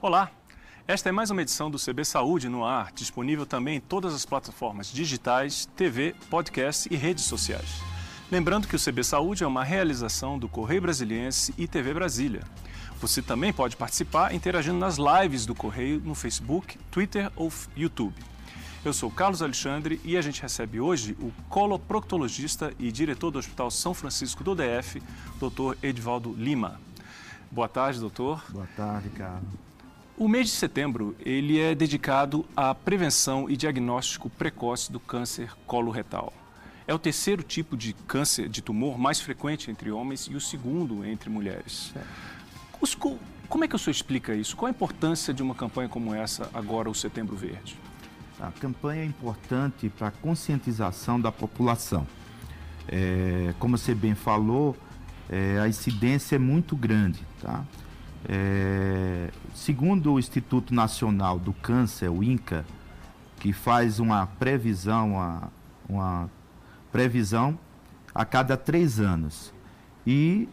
Olá, esta é mais uma edição do CB Saúde no ar, disponível também em todas as plataformas digitais, TV, podcast e redes sociais. Lembrando que o CB Saúde é uma realização do Correio Brasiliense e TV Brasília. Você também pode participar interagindo nas lives do Correio no Facebook, Twitter ou YouTube. Eu sou Carlos Alexandre e a gente recebe hoje o coloproctologista e diretor do Hospital São Francisco do DF, Dr. Edvaldo Lima. Boa tarde, doutor. Boa tarde, Carlos. O mês de setembro ele é dedicado à prevenção e diagnóstico precoce do câncer coloretal. É o terceiro tipo de câncer de tumor mais frequente entre homens e o segundo entre mulheres. Os, como é que o senhor explica isso? Qual a importância de uma campanha como essa, agora o Setembro Verde? A campanha é importante para a conscientização da população. É, como você bem falou, é, a incidência é muito grande. Tá? É, segundo o Instituto Nacional do Câncer, o INCA, que faz uma previsão, uma, uma previsão a cada três anos. E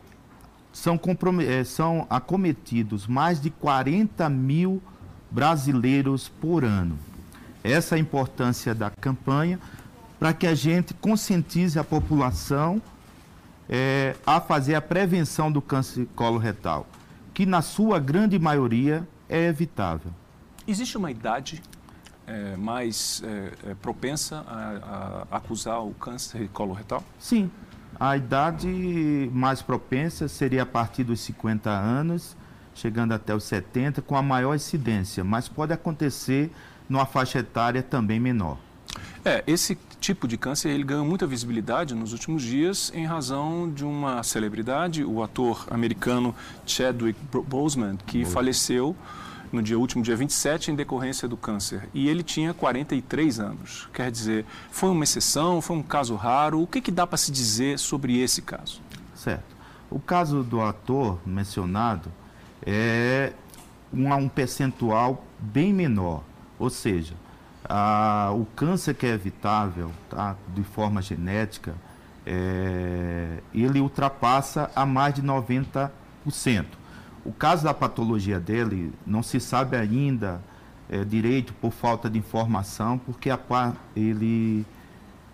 são, é, são acometidos mais de 40 mil brasileiros por ano. Essa é a importância da campanha para que a gente conscientize a população é, a fazer a prevenção do câncer coloretal, que na sua grande maioria é evitável. Existe uma idade é, mais é, é propensa a, a, acusar o câncer coloretal? Sim. A idade mais propensa seria a partir dos 50 anos, chegando até os 70, com a maior incidência, mas pode acontecer numa faixa etária também menor. É, esse tipo de câncer ele ganhou muita visibilidade nos últimos dias em razão de uma celebridade, o ator americano Chadwick Boseman, que Boa. faleceu no dia último, dia 27, em decorrência do câncer. E ele tinha 43 anos. Quer dizer, foi uma exceção, foi um caso raro. O que, que dá para se dizer sobre esse caso? Certo. O caso do ator mencionado é um, um percentual bem menor ou seja, o câncer que é evitável, tá, de forma genética, é, ele ultrapassa a mais de 90%. O caso da patologia dele não se sabe ainda é, direito por falta de informação, porque a, ele,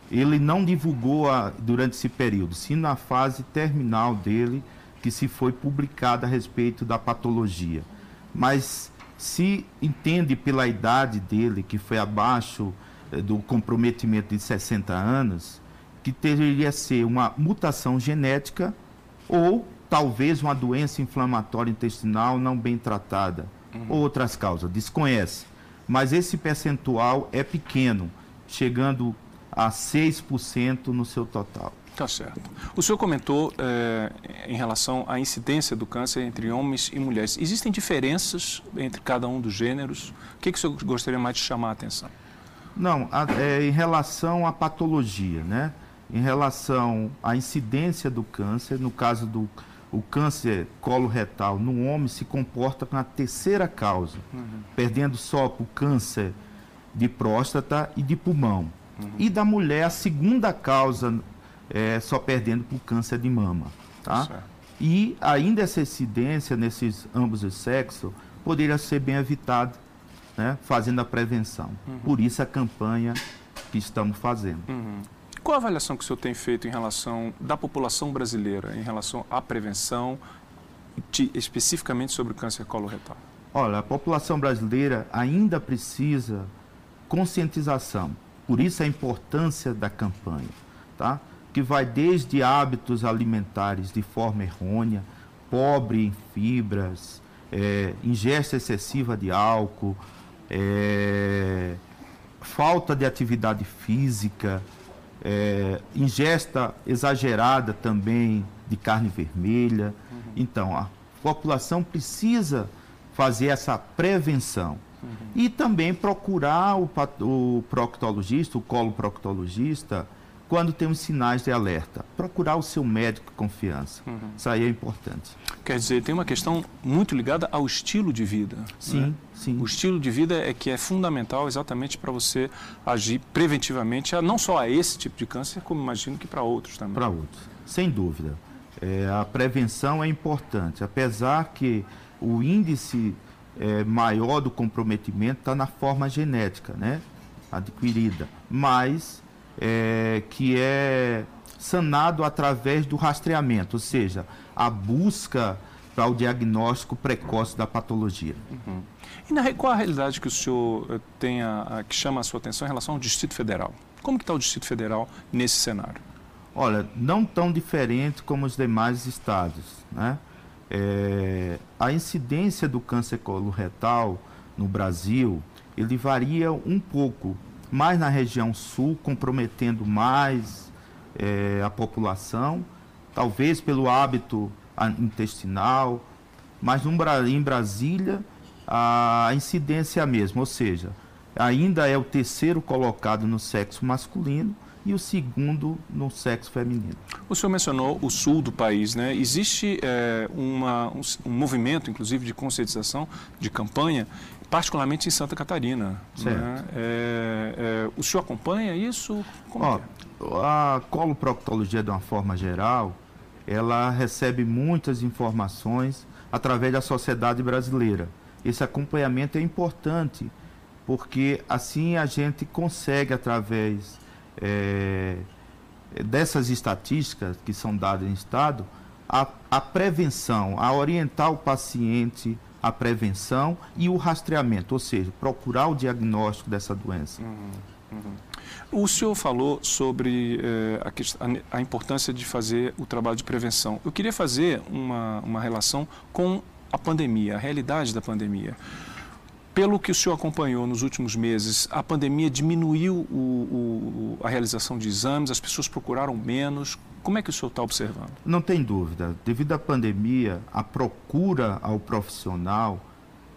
ele não divulgou a, durante esse período, sim na fase terminal dele, que se foi publicada a respeito da patologia. Mas se entende pela idade dele, que foi abaixo eh, do comprometimento de 60 anos, que deveria ser uma mutação genética ou talvez uma doença inflamatória intestinal não bem tratada. Uhum. Ou outras causas, desconhece. Mas esse percentual é pequeno, chegando a 6% no seu total. Tá certo. O senhor comentou é, em relação à incidência do câncer entre homens e mulheres. Existem diferenças entre cada um dos gêneros? O que, que o senhor gostaria mais de chamar a atenção? Não, a, é, em relação à patologia, né? Em relação à incidência do câncer, no caso do o câncer coloretal no homem se comporta com a terceira causa, uhum. perdendo só para o câncer de próstata e de pulmão. Uhum. E da mulher, a segunda causa é, só perdendo por câncer de mama. Tá? E ainda essa incidência nesses ambos os sexos poderia ser bem evitada, né, fazendo a prevenção. Uhum. Por isso a campanha que estamos fazendo. Uhum. Qual a avaliação que o senhor tem feito em relação da população brasileira, em relação à prevenção, de, especificamente sobre o câncer coloretal? Olha, a população brasileira ainda precisa conscientização. Por isso a importância da campanha, tá? Que vai desde hábitos alimentares de forma errônea, pobre em fibras, é, ingesta excessiva de álcool, é, falta de atividade física, é, ingesta exagerada também de carne vermelha. Uhum. Então, a população precisa fazer essa prevenção. Uhum. E também procurar o, o proctologista, o coloproctologista, quando temos sinais de alerta. Procurar o seu médico de confiança. Uhum. Isso aí é importante. Quer dizer, tem uma questão muito ligada ao estilo de vida. Sim, né? sim. O estilo de vida é que é fundamental exatamente para você agir preventivamente, não só a esse tipo de câncer, como imagino que para outros também. Para outros, sem dúvida. É, a prevenção é importante, apesar que o índice é, maior do comprometimento está na forma genética, né? Adquirida, mas é, que é sanado através do rastreamento, ou seja, a busca para o diagnóstico precoce da patologia. Uhum. E na, qual a realidade que o senhor eh, tem a, a, que chama a sua atenção em relação ao Distrito Federal? Como que está o Distrito Federal nesse cenário? Olha, não tão diferente como os demais estados, né? É, a incidência do câncer coloretal no Brasil, ele varia um pouco, mais na região sul, comprometendo mais é, a população, talvez pelo hábito intestinal, mas em Brasília a incidência é a mesma, ou seja, ainda é o terceiro colocado no sexo masculino e o segundo no sexo feminino. O senhor mencionou o sul do país, né? Existe é, uma, um, um, movimento, inclusive, de conscientização, de campanha, particularmente em Santa Catarina. Né? É, é, o senhor acompanha isso? Como Ó, é? A coloproctologia, de uma forma geral, ela recebe muitas informações através da sociedade brasileira. Esse acompanhamento é importante, porque assim a gente consegue, através é, dessas estatísticas que são dadas em estado, a, a prevenção, a orientar o paciente a prevenção e o rastreamento, ou seja, procurar o diagnóstico dessa doença. Uhum, uhum. O senhor falou sobre eh, a, a, importância de fazer o trabalho de prevenção. Eu queria fazer uma, uma relação com a pandemia, a realidade da pandemia. Pelo que o senhor acompanhou nos últimos meses, a pandemia diminuiu o, o, a realização de exames, as pessoas procuraram menos. Como é que o senhor está observando? Não tem dúvida. Devido à pandemia, a procura ao profissional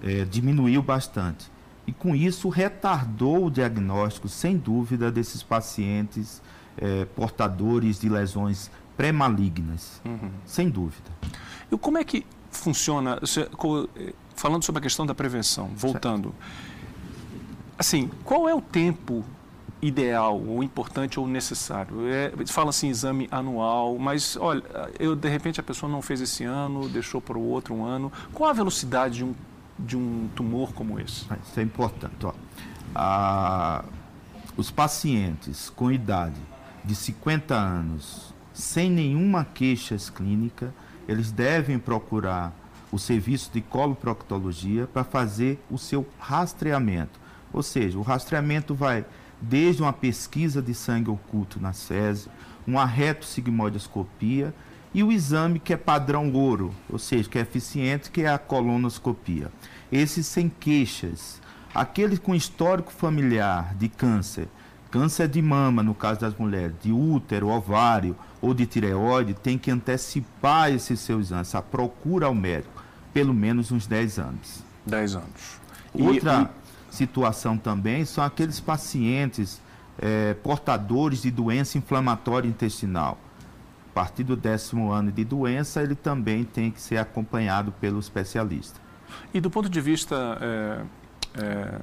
é, diminuiu bastante. E com isso retardou o diagnóstico, sem dúvida, desses pacientes é, portadores de lesões pré-malignas. Uhum. Sem dúvida. E como é que funciona? falando sobre a questão da prevenção, voltando. Assim, qual é o tempo ideal, ou importante ou necessário? É, fala assim, exame anual, mas olha, eu, de repente a pessoa não fez esse ano, deixou para o outro um ano. Qual a velocidade de um, de um tumor como esse? Ah, isso é importante. Ó. Ah, os pacientes com idade de 50 anos, sem nenhuma queixa clínica, eles devem procurar o serviço de coloproctologia para fazer o seu rastreamento. Ou seja, o rastreamento vai desde uma pesquisa de sangue oculto na SESI, uma retossigmoidoscopia e o exame que é padrão ouro, ou seja, que é eficiente, que é a colonoscopia. Esses sem queixas. Aqueles com histórico familiar de câncer, câncer de mama, no caso das mulheres, de útero, ovário ou de tireoide, tem que antecipar esse seu exame, essa procura ao médico pelo menos uns 10 anos. 10 anos. Outra e, situação também são aqueles pacientes é, portadores de doença inflamatória intestinal. A partir do décimo ano de doença, ele também tem que ser acompanhado pelo especialista. E do ponto de vista é, é,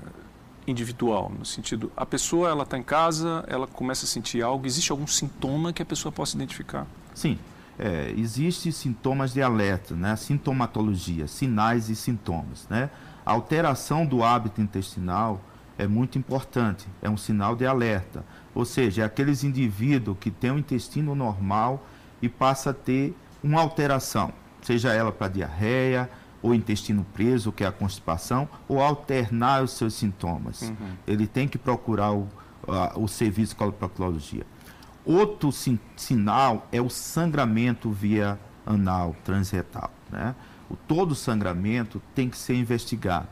individual, no sentido, a pessoa ela está em casa, ela começa a sentir algo, existe algum sintoma que a pessoa possa identificar? Sim, é, existem sintomas de alerta, né? sintomatologia, sinais e sintomas. Né? A alteração do hábito intestinal é muito importante, é um sinal de alerta. Ou seja, é aqueles indivíduos que têm o um intestino normal e passa a ter uma alteração, seja ela para diarreia, ou intestino preso, que é a constipação, ou alternar os seus sintomas. Uhum. Ele tem que procurar o, a, o serviço de coloproctologia. Outro sin sinal é o sangramento via anal, transretal. Né? O, todo sangramento tem que ser investigado.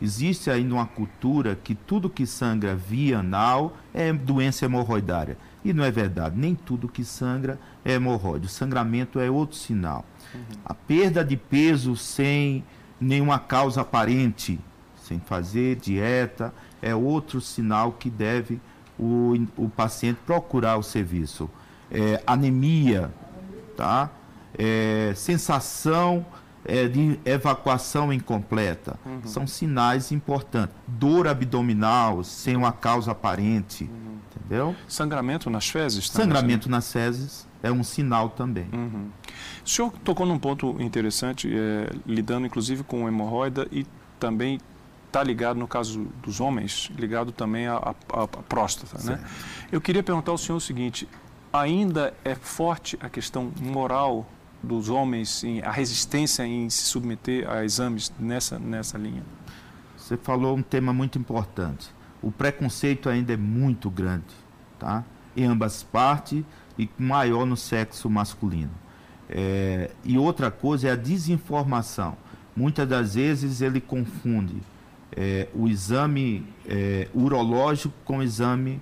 Existe ainda uma cultura que tudo que sangra via anal é doença hemorroidária. E não é verdade, nem tudo que sangra é hemorroide. O sangramento é outro sinal. Uhum. A perda de peso sem nenhuma causa aparente, sem fazer dieta, é outro sinal que deve o, o paciente procurar o serviço. É, anemia, tá? É, sensação é, de evacuação incompleta. Uhum. São sinais importantes. Dor abdominal sem uma causa aparente. Uhum. Entendeu? Sangramento nas fezes? Também, Sangramento nas fezes é um sinal também. Uhum. O senhor tocou num ponto interessante, é, lidando inclusive com hemorroida e também está ligado, no caso dos homens, ligado também à, à, à próstata. Né? Eu queria perguntar ao senhor o seguinte: ainda é forte a questão moral dos homens, em, a resistência em se submeter a exames nessa, nessa linha? Você falou um tema muito importante. O preconceito ainda é muito grande, tá? Em ambas partes e maior no sexo masculino. É, e outra coisa é a desinformação. Muitas das vezes ele confunde é, o exame é, urológico com o exame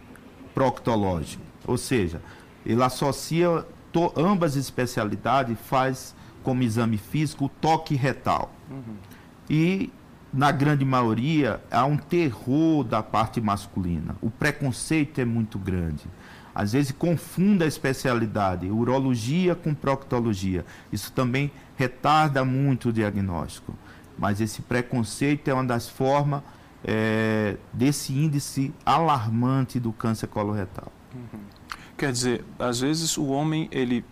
proctológico. Ou seja, ele associa to, ambas especialidades, faz como exame físico o toque retal. Uhum. E, na grande maioria, há um terror da parte masculina. O preconceito é muito grande. Às vezes confunda a especialidade, urologia com proctologia. Isso também retarda muito o diagnóstico. Mas esse preconceito é uma das formas é, desse índice alarmante do câncer coloretal. Uhum. Quer dizer, às vezes o homem ele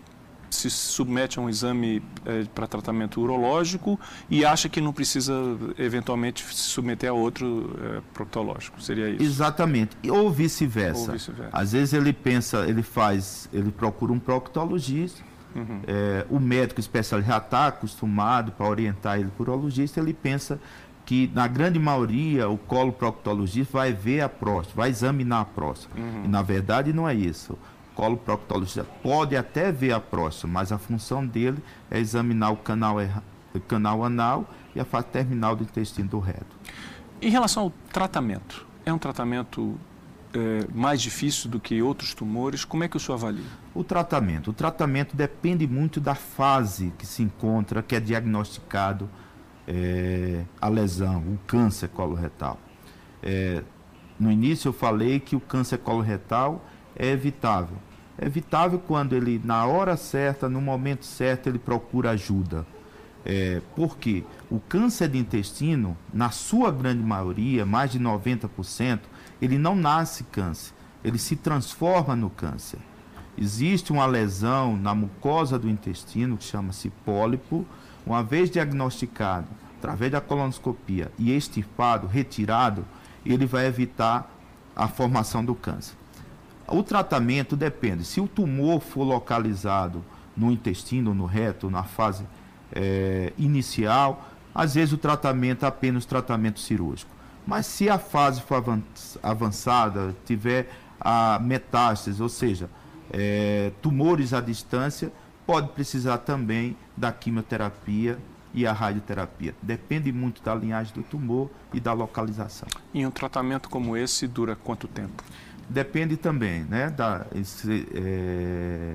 se submete a um exame é, para tratamento urológico e acha que não precisa eventualmente se submeter a outro é, proctológico. Seria isso? Exatamente. Ou vice-versa. Vice Às vezes ele pensa, ele faz, ele procura um proctologista. Uhum. É, o médico especialista já está acostumado para orientar ele por urologista, ele pensa que na grande maioria o colo proctologista vai ver a próstata, vai examinar a próstata. Uhum. E na verdade não é isso colo proctologista pode até ver a próstata, mas a função dele é examinar o canal, o canal anal e a fase terminal do intestino do reto. Em relação ao tratamento, é um tratamento é, mais difícil do que outros tumores? Como é que o senhor avalia? O tratamento. O tratamento depende muito da fase que se encontra, que é diagnosticado é, a lesão, o câncer coloretal. É, no início eu falei que o câncer coloretal é evitável é evitável quando ele, na hora certa, no momento certo, ele procura ajuda. É, porque o câncer de intestino, na sua grande maioria, mais de 90%, ele não nasce câncer, ele se transforma no câncer. Existe uma lesão na mucosa do intestino que chama-se pólipo, uma vez diagnosticado através da colonoscopia e extirpado, retirado, ele vai evitar a formação do câncer. O tratamento depende. Se o tumor for localizado no intestino, no reto, na fase é, inicial, às vezes o tratamento é apenas tratamento cirúrgico. Mas se a fase for avançada, tiver a metástase, ou seja, é, tumores à distância, pode precisar também da quimioterapia e a radioterapia. Depende muito da linhagem do tumor e da localização. E um tratamento como esse dura quanto tempo? Depende também né, da, esse, é,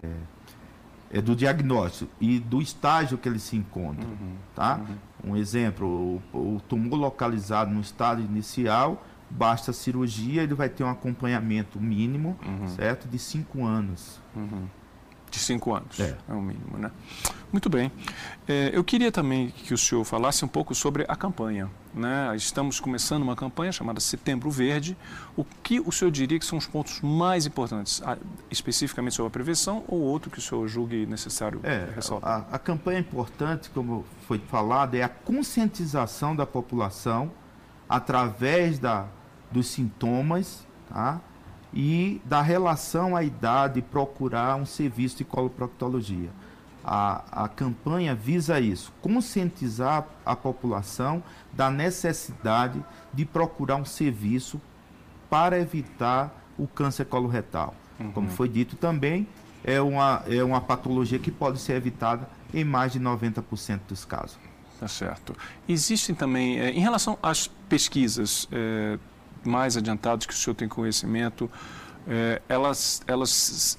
é, do diagnóstico e do estágio que ele se encontra. Uhum, tá? Uhum. Um exemplo, o, o, tumor localizado no estado inicial, basta cirurgia, ele vai ter um acompanhamento mínimo, uhum. certo? De cinco anos. De cinco anos, é, é o mínimo, né? Muito bem. É, eu queria também que o senhor falasse um pouco sobre a campanha. Né? Estamos começando uma campanha chamada Setembro Verde. O que o senhor diria que são os pontos mais importantes, especificamente sobre a prevenção ou outro que o senhor julgue necessário é, ressaltar? A, a campanha importante, como foi falado, é a conscientização da população através da, dos sintomas tá? E da relação à idade procurar um serviço de coloproctologia a, a campanha visa isso, conscientizar a população da necessidade de procurar um serviço para evitar o câncer coloretal. Uhum. Como foi dito também, é uma, é uma patologia que pode ser evitada em mais de 90% dos casos. Tá certo. Existem também, é, em relação às pesquisas é, mais adiantadas que o senhor tem conhecimento, é, elas, elas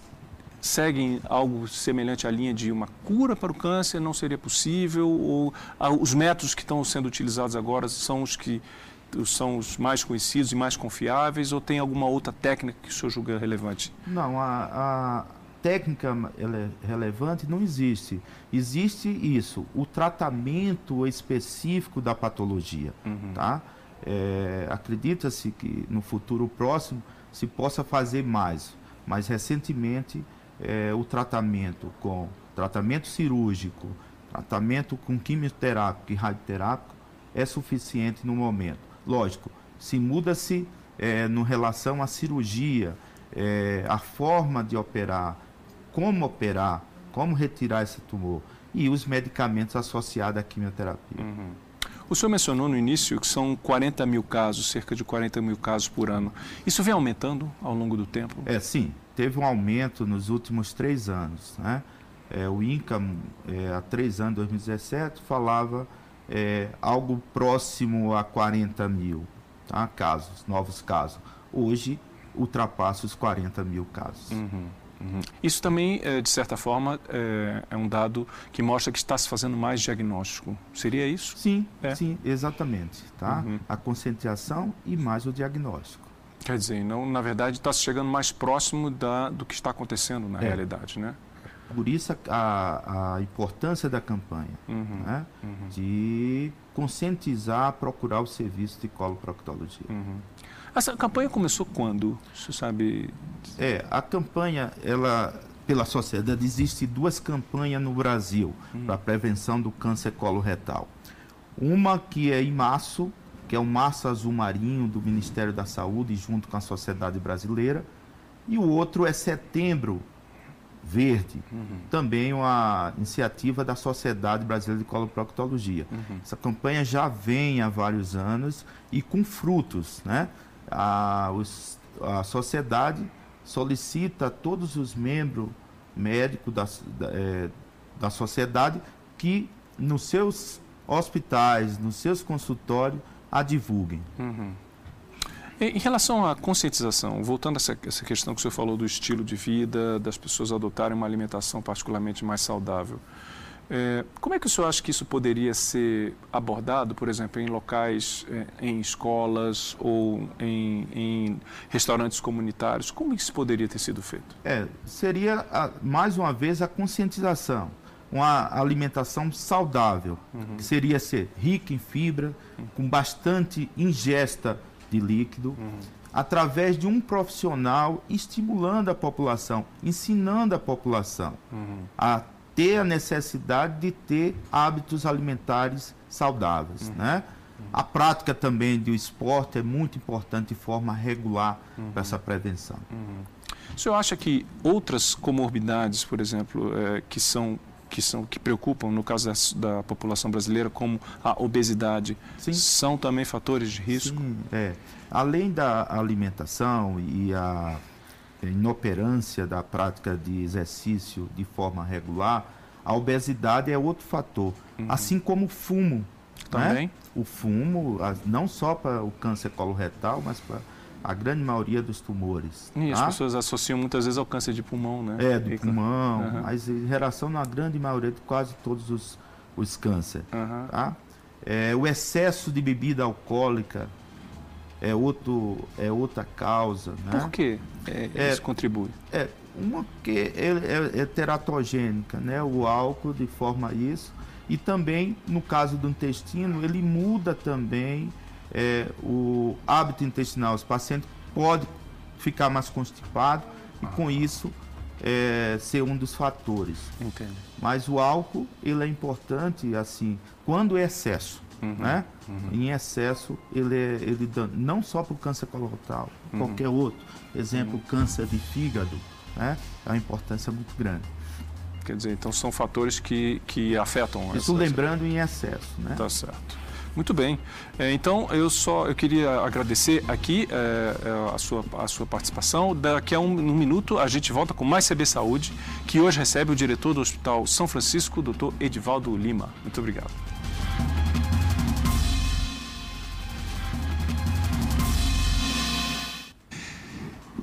seguem algo semelhante à linha de uma cura para o câncer não seria possível ou ah, os métodos que estão sendo utilizados agora são os que são os mais conhecidos e mais confiáveis ou tem alguma outra técnica que o senhor julga relevante? Não, a, a técnica relevante não existe. Existe isso, o tratamento específico da patologia, uhum. tá? É, Acredita-se que no futuro próximo se possa fazer mais, mas recentemente é, o tratamento com tratamento cirúrgico, tratamento com quimioterápico e radioterápico é suficiente no momento. Lógico, se muda-se é, no relação à cirurgia, é, a forma de operar, como operar, como retirar esse tumor e os medicamentos associados à quimioterapia. Uhum. O senhor mencionou no início que são 40 mil casos, cerca de 40 mil casos por ano. Isso vem aumentando ao longo do tempo? É, sim. Teve um aumento nos últimos três anos. Né? É, o INCA, é, há três anos, 2017, falava é, algo próximo a 40 mil tá? casos, novos casos. Hoje, ultrapassa os 40 mil casos. Uhum. Uhum. Isso também, é, de certa forma, é, é, um dado que mostra que está se fazendo mais diagnóstico. Seria isso? Sim, é. sim, exatamente. Tá? Uhum. A conscientização e mais o diagnóstico. Quer dizer, não, na verdade, está chegando mais próximo da, do que está acontecendo na é. realidade, né? Por isso a, a importância da campanha, uhum. Né? Uhum. de conscientizar, procurar o serviço de coloproctologia. Uhum. Essa campanha começou quando? Você sabe? É, a campanha, ela pela sociedade, existe duas campanhas no Brasil hum. para prevenção do câncer coloretal. Uma que é em março, que é o Março Azul Marinho do Ministério da Saúde, junto com a Sociedade Brasileira, e o outro é Setembro Verde, uhum. também uma iniciativa da Sociedade Brasileira de Coloproctologia. Uhum. Essa campanha já vem há vários anos e com frutos, né? A, a sociedade solicita a todos os membros médicos da, da, é, da sociedade que nos seus hospitais, nos seus consultórios, a divulguem. Uhum. Em relação à conscientização, voltando a essa, essa, questão que o senhor falou do estilo de vida, das pessoas adotarem uma alimentação particularmente mais saudável, é, como é que o senhor acha que isso poderia ser abordado, por exemplo, em locais, é, em escolas ou em, em, restaurantes comunitários? Como isso poderia ter sido feito? É, seria, a, mais uma vez, a conscientização. Uma alimentação saudável, uhum. que seria ser rica em fibra, uhum. com bastante ingesta de líquido, uhum. através de um profissional estimulando a população, ensinando a população uhum. a ter a necessidade de ter hábitos alimentares saudáveis, uhum. né? A prática também do esporte é muito importante de forma regular uhum. para essa prevenção. Uhum. O senhor acha que outras comorbidades, por exemplo, é, que são que são que preocupam no caso da, da população brasileira, como a obesidade, Sim. são também fatores de risco? Sim, é. Além da alimentação e a inoperância da prática de exercício de forma regular, a obesidade é outro fator. Uhum. Assim como o fumo. Né? Também? Né? O fumo, não só para o câncer coloretal, mas para a grande maioria dos tumores. E tá? as pessoas associam muitas vezes ao câncer de pulmão, né? É, do pulmão, uhum. mas em relação na grande maioria de quase todos os, os cânceres. Uhum. Tá? É, o excesso de bebida alcoólica é, outro, é outra causa. Né? Por que é, é, isso contribui? É, uma que é, é, é teratogênica, né? o álcool de forma isso. E também, no caso do intestino, ele muda também é, o hábito intestinal. Os pacientes podem ficar mais constipado e com isso é, ser um dos fatores. Entendo. Mas o álcool ele é importante assim quando é excesso. Uhum, né? Uhum. Em excesso, ele, é, ele dá, não só para o câncer coloretal, uhum. qualquer outro. Exemplo, uhum. câncer de fígado, né? é uma importância muito grande. Quer dizer, então são fatores que, que afetam. Isso essa... lembrando em excesso, né? Tá certo. Muito bem. É, então eu só eu queria agradecer aqui é, é a, sua, a sua participação. Daqui a um, um, minuto a gente volta com mais CB Saúde, que hoje recebe o diretor do Hospital São Francisco, doutor Edivaldo Lima. Muito obrigado.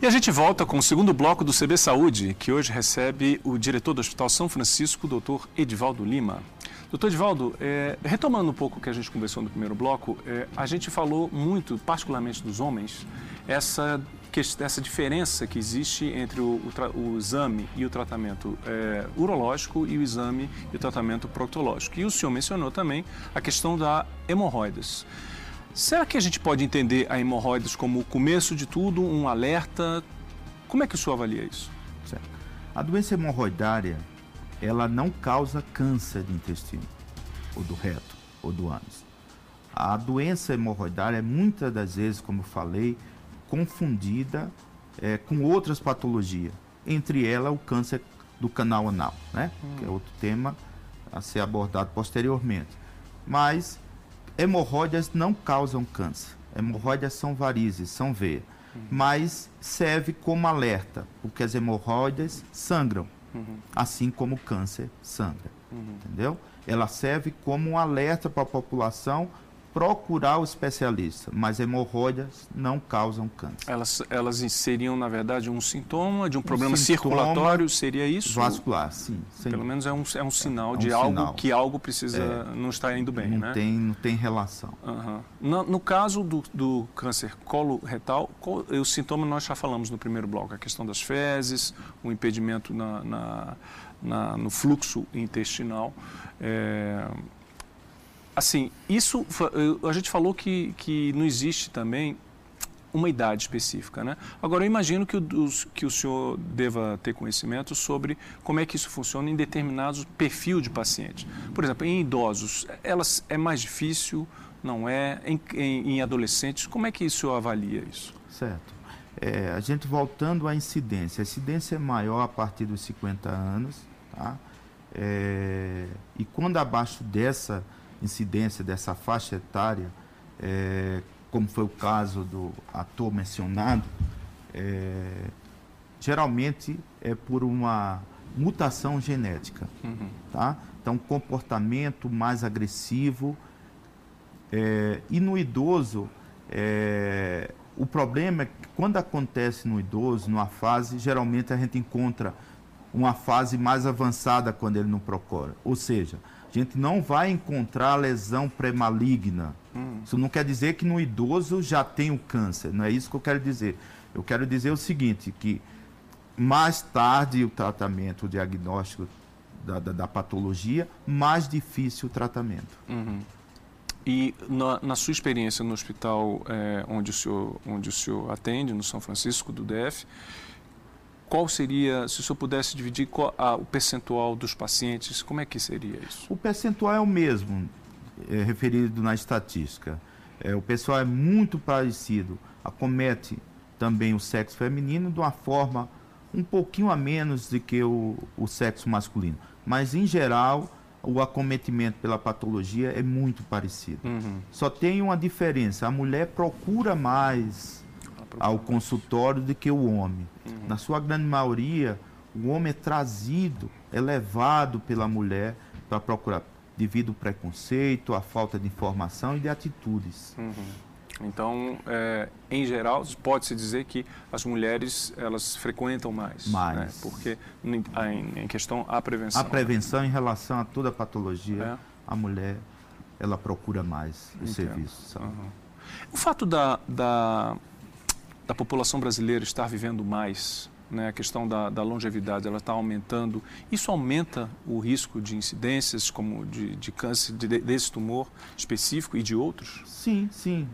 E a gente volta com o segundo bloco do CB Saúde, que hoje recebe o diretor do Hospital São Francisco, doutor Edivaldo Lima. Doutor Edivaldo, é, retomando um pouco o que a gente conversou no primeiro bloco, é, a gente falou muito, particularmente dos homens, essa, essa diferença que existe entre o, o, o exame e o tratamento é, urológico e o exame e o tratamento proctológico. E o senhor mencionou também a questão da hemorroidas. Será que a gente pode entender a hemorroidas como o começo de tudo, um alerta? Como é que o senhor avalia isso? Certo. A doença hemorroidária, ela não causa câncer de intestino, ou do reto, ou do ânus. A doença hemorroidária é muitas das vezes, como eu falei, confundida é, com outras patologias, entre elas o câncer do canal anal, né? Hum. Que é outro tema a ser abordado posteriormente. Mas hemorroidas não causam câncer. Hemorroidas são varizes, são veias. Uhum. Mas serve como alerta, porque as hemorroidas sangram, uhum. assim como o câncer sangra. Uhum. Entendeu? Ela serve como um alerta para a população procurar o especialista, mas hemorroidas não causam câncer. Elas, elas seriam, na verdade, um sintoma de um, um problema circulatório, seria isso? Vascular, sim. Pelo menos é um, é um sinal é um de algo sinal. que algo precisa é, não está indo bem, não né? Tem, não tem relação. Uhum. No, no, caso do, do câncer coloretal, o sintoma nós já falamos no primeiro bloco, a questão das fezes, o impedimento na, na, na no fluxo intestinal. É, assim, isso a gente falou que, que não existe também uma idade específica, né? Agora eu imagino que o, que o senhor deva ter conhecimento sobre como é que isso funciona em determinados perfil de paciente. Por exemplo, em idosos, elas é mais difícil, não é? Em, em, em adolescentes, como é que o senhor avalia isso? Certo. É, a gente voltando à incidência, a incidência é maior a partir dos 50 anos, tá? É, e quando abaixo dessa incidência dessa faixa etária, é, como foi o caso do ator mencionado, é, geralmente é por uma mutação genética, uhum. tá? Então, comportamento mais agressivo é, e no idoso, é, o problema é que quando acontece no idoso, numa fase, geralmente a gente encontra uma fase mais avançada quando ele não procura. Ou seja, a gente não vai encontrar lesão pré-maligna. Hum. Isso não quer dizer que no idoso já tem o câncer, não é isso que eu quero dizer. Eu quero dizer o seguinte, que mais tarde o tratamento, o diagnóstico da, da, da patologia, mais difícil o tratamento. Uhum. E na, na, sua experiência no hospital é, onde, o senhor, onde o senhor atende, no São Francisco do DF, qual seria, se o senhor pudesse dividir qual, a, o percentual dos pacientes, como é que seria isso? O percentual é o mesmo, é, referido na estatística. É, o pessoal é muito parecido, acomete também o sexo feminino de uma forma um pouquinho a menos do que o, o sexo masculino. Mas, em geral, o acometimento pela patologia é muito parecido. Uhum. Só tem uma diferença: a mulher procura mais ao consultório do que o homem. Uhum. Na sua grande maioria, o homem é trazido, é levado pela mulher para procurar, devido ao preconceito, à falta de informação e de atitudes. Uhum. Então, é, em geral, pode-se dizer que as mulheres elas frequentam mais. Mais. Né? Porque, em, questão, a prevenção. A prevenção em relação a toda a patologia, é. a mulher ela procura mais o serviço. Uhum. O fato da, da da população brasileira estar vivendo mais, né, a questão da, da longevidade ela está aumentando, isso aumenta o risco de incidências como de, de câncer de, desse tumor específico e de outros? Sim, sim,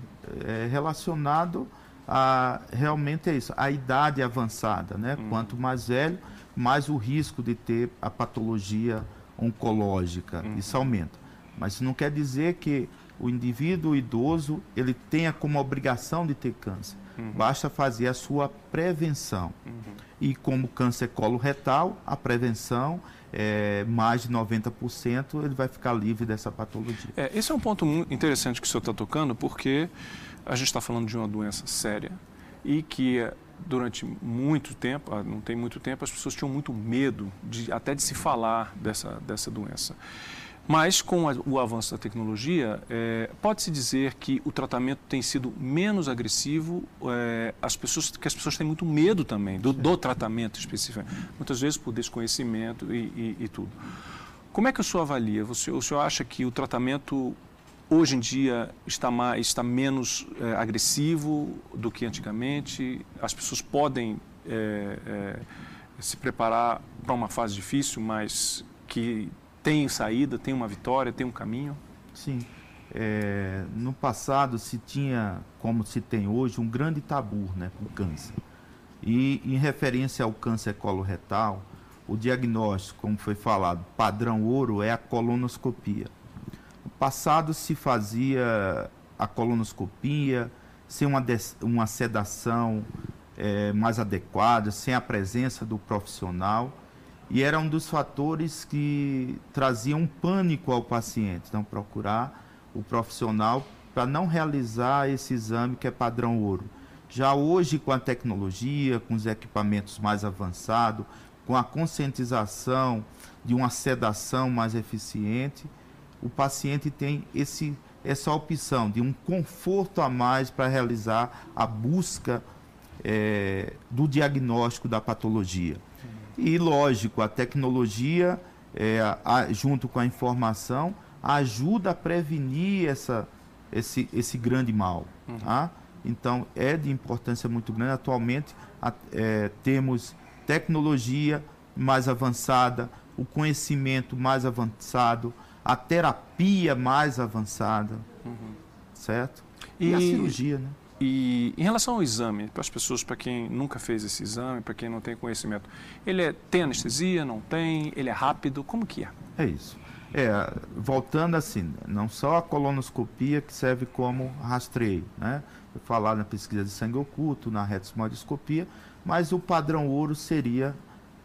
é relacionado a realmente é isso, a idade avançada, né? Hum. Quanto mais velho, mais o risco de ter a patologia oncológica, hum. isso aumenta. Mas isso não quer dizer que o indivíduo idoso ele tenha como obrigação de ter câncer. Uhum. Basta fazer a sua prevenção. Uhum. E como câncer coloretal, a prevenção é mais de 90%, ele vai ficar livre dessa patologia. É, esse é um ponto muito interessante que o senhor está tocando, porque a gente está falando de uma doença séria e que durante muito tempo, ah, não tem muito tempo, as pessoas tinham muito medo de, até de se falar dessa, dessa doença. Mas com o avanço da tecnologia, é, pode-se dizer que o tratamento tem sido menos agressivo, é, as pessoas, que as pessoas têm muito medo também do, do tratamento específico, muitas vezes por desconhecimento e, e, e, tudo. Como é que o senhor avalia? Você, o senhor acha que o tratamento hoje em dia está, mais, está menos é, agressivo do que antigamente? As pessoas podem é, é, se preparar para uma fase difícil, mas que tem saída, tem uma vitória, tem um caminho? Sim. É, no passado se tinha, como se tem hoje, um grande tabu né, com o câncer. E em referência ao câncer coloretal, o diagnóstico, como foi falado, padrão ouro é a colonoscopia. Passado se fazia a colonoscopia sem uma, uma sedação é, mais adequada, sem a presença do profissional. E era um dos fatores que traziam um pânico ao paciente. Então, procurar o profissional para não realizar esse exame que é padrão ouro. Já hoje, com a tecnologia, com os equipamentos mais avançados, com a conscientização de uma sedação mais eficiente, o paciente tem esse, essa opção de um conforto a mais para realizar a busca é, do diagnóstico da patologia. E, lógico, a tecnologia, é, a, junto com a informação, ajuda a prevenir essa, esse, esse grande mal. Uhum. Tá? Então, é de importância muito grande. Atualmente, a, é, temos tecnologia mais avançada, o conhecimento mais avançado, a terapia mais avançada, uhum. certo? E, e, a cirurgia, né? E em relação ao exame, para as pessoas, para quem nunca fez esse exame, para quem não tem conhecimento, ele é, tem anestesia, não tem? Ele é rápido? Como que é? É isso. É, voltando assim, não só a colonoscopia que serve como rastreio, né? Falado na pesquisa de sangue oculto, na retosmodiscopia, mas o padrão ouro seria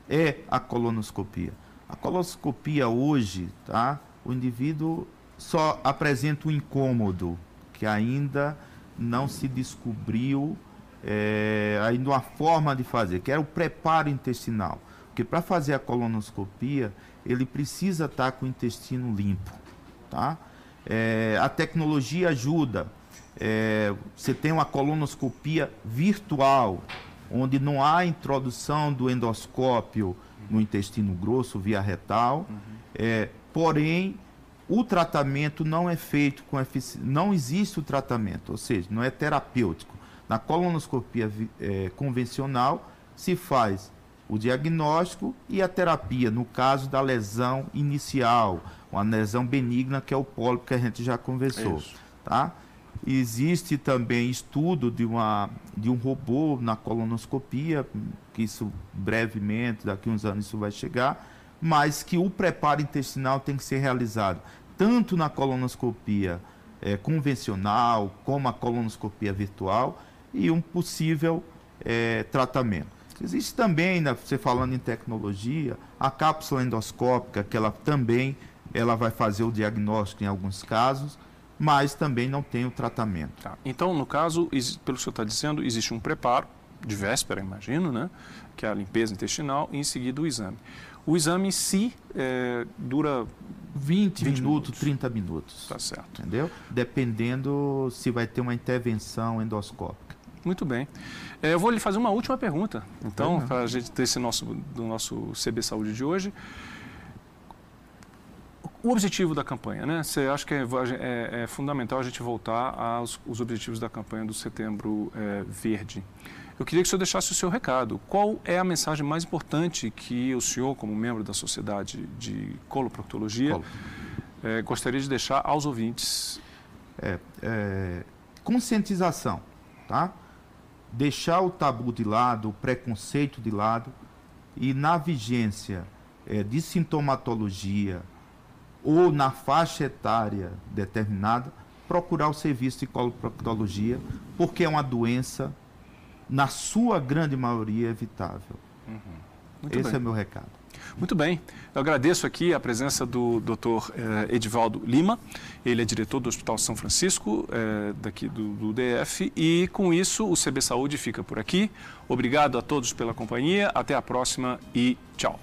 é a colonoscopia. A colonoscopia hoje, tá? O indivíduo só apresenta um incômodo que ainda não se descobriu é, ainda uma forma de fazer, que era o preparo intestinal. Porque para fazer a colonoscopia, ele precisa estar com o intestino limpo. Tá? É, a tecnologia ajuda. É, você tem uma colonoscopia virtual, onde não há introdução do endoscópio no intestino grosso via retal, uhum. é, porém o tratamento não é feito com eficiência, não existe o tratamento, ou seja, não é terapêutico. Na colonoscopia é, convencional se faz o diagnóstico e a terapia, no caso da lesão inicial, uma lesão benigna, que é o pólipo que a gente já conversou. Tá? Existe também estudo de, uma, de um robô na colonoscopia, que isso brevemente, daqui a uns anos isso vai chegar, mas que o preparo intestinal tem que ser realizado tanto na colonoscopia é, convencional como a colonoscopia virtual e um possível é, tratamento. Existe também, né, você falando em tecnologia, a cápsula endoscópica, que ela também ela vai fazer o diagnóstico em alguns casos, mas também não tem o tratamento. Tá. Então, no caso, pelo que o senhor está dizendo, existe um preparo, de véspera, imagino, né? que é a limpeza intestinal, e em seguida o exame. O exame em si é, dura 20, 20 minutos, minutos, 30 minutos. Tá certo. Entendeu? Dependendo se vai ter uma intervenção endoscópica. Muito bem. É, eu vou lhe fazer uma última pergunta, então, para a gente ter esse nosso, do nosso CB Saúde de hoje. O objetivo da campanha, né? Você acha que é, é, é fundamental a gente voltar aos os objetivos da campanha do Setembro é, Verde. Eu queria que o senhor deixasse o seu recado. Qual é a mensagem mais importante que o senhor, como membro da Sociedade de Coloproctologia, Colo. é, gostaria de deixar aos ouvintes? É, é, conscientização, tá? Deixar o tabu de lado, o preconceito de lado e na vigência é, de sintomatologia ou na faixa etária determinada, procurar o serviço de coloproctologia, porque é uma doença na sua grande maioria, evitável. Uhum. Esse bem. é meu recado. Muito bem. Eu agradeço aqui a presença do Dr. Eh, Edivaldo Lima. Ele é diretor do Hospital São Francisco, eh, daqui do, do, DF. E com isso, o CB Saúde fica por aqui. Obrigado a todos pela companhia. Até a próxima e tchau.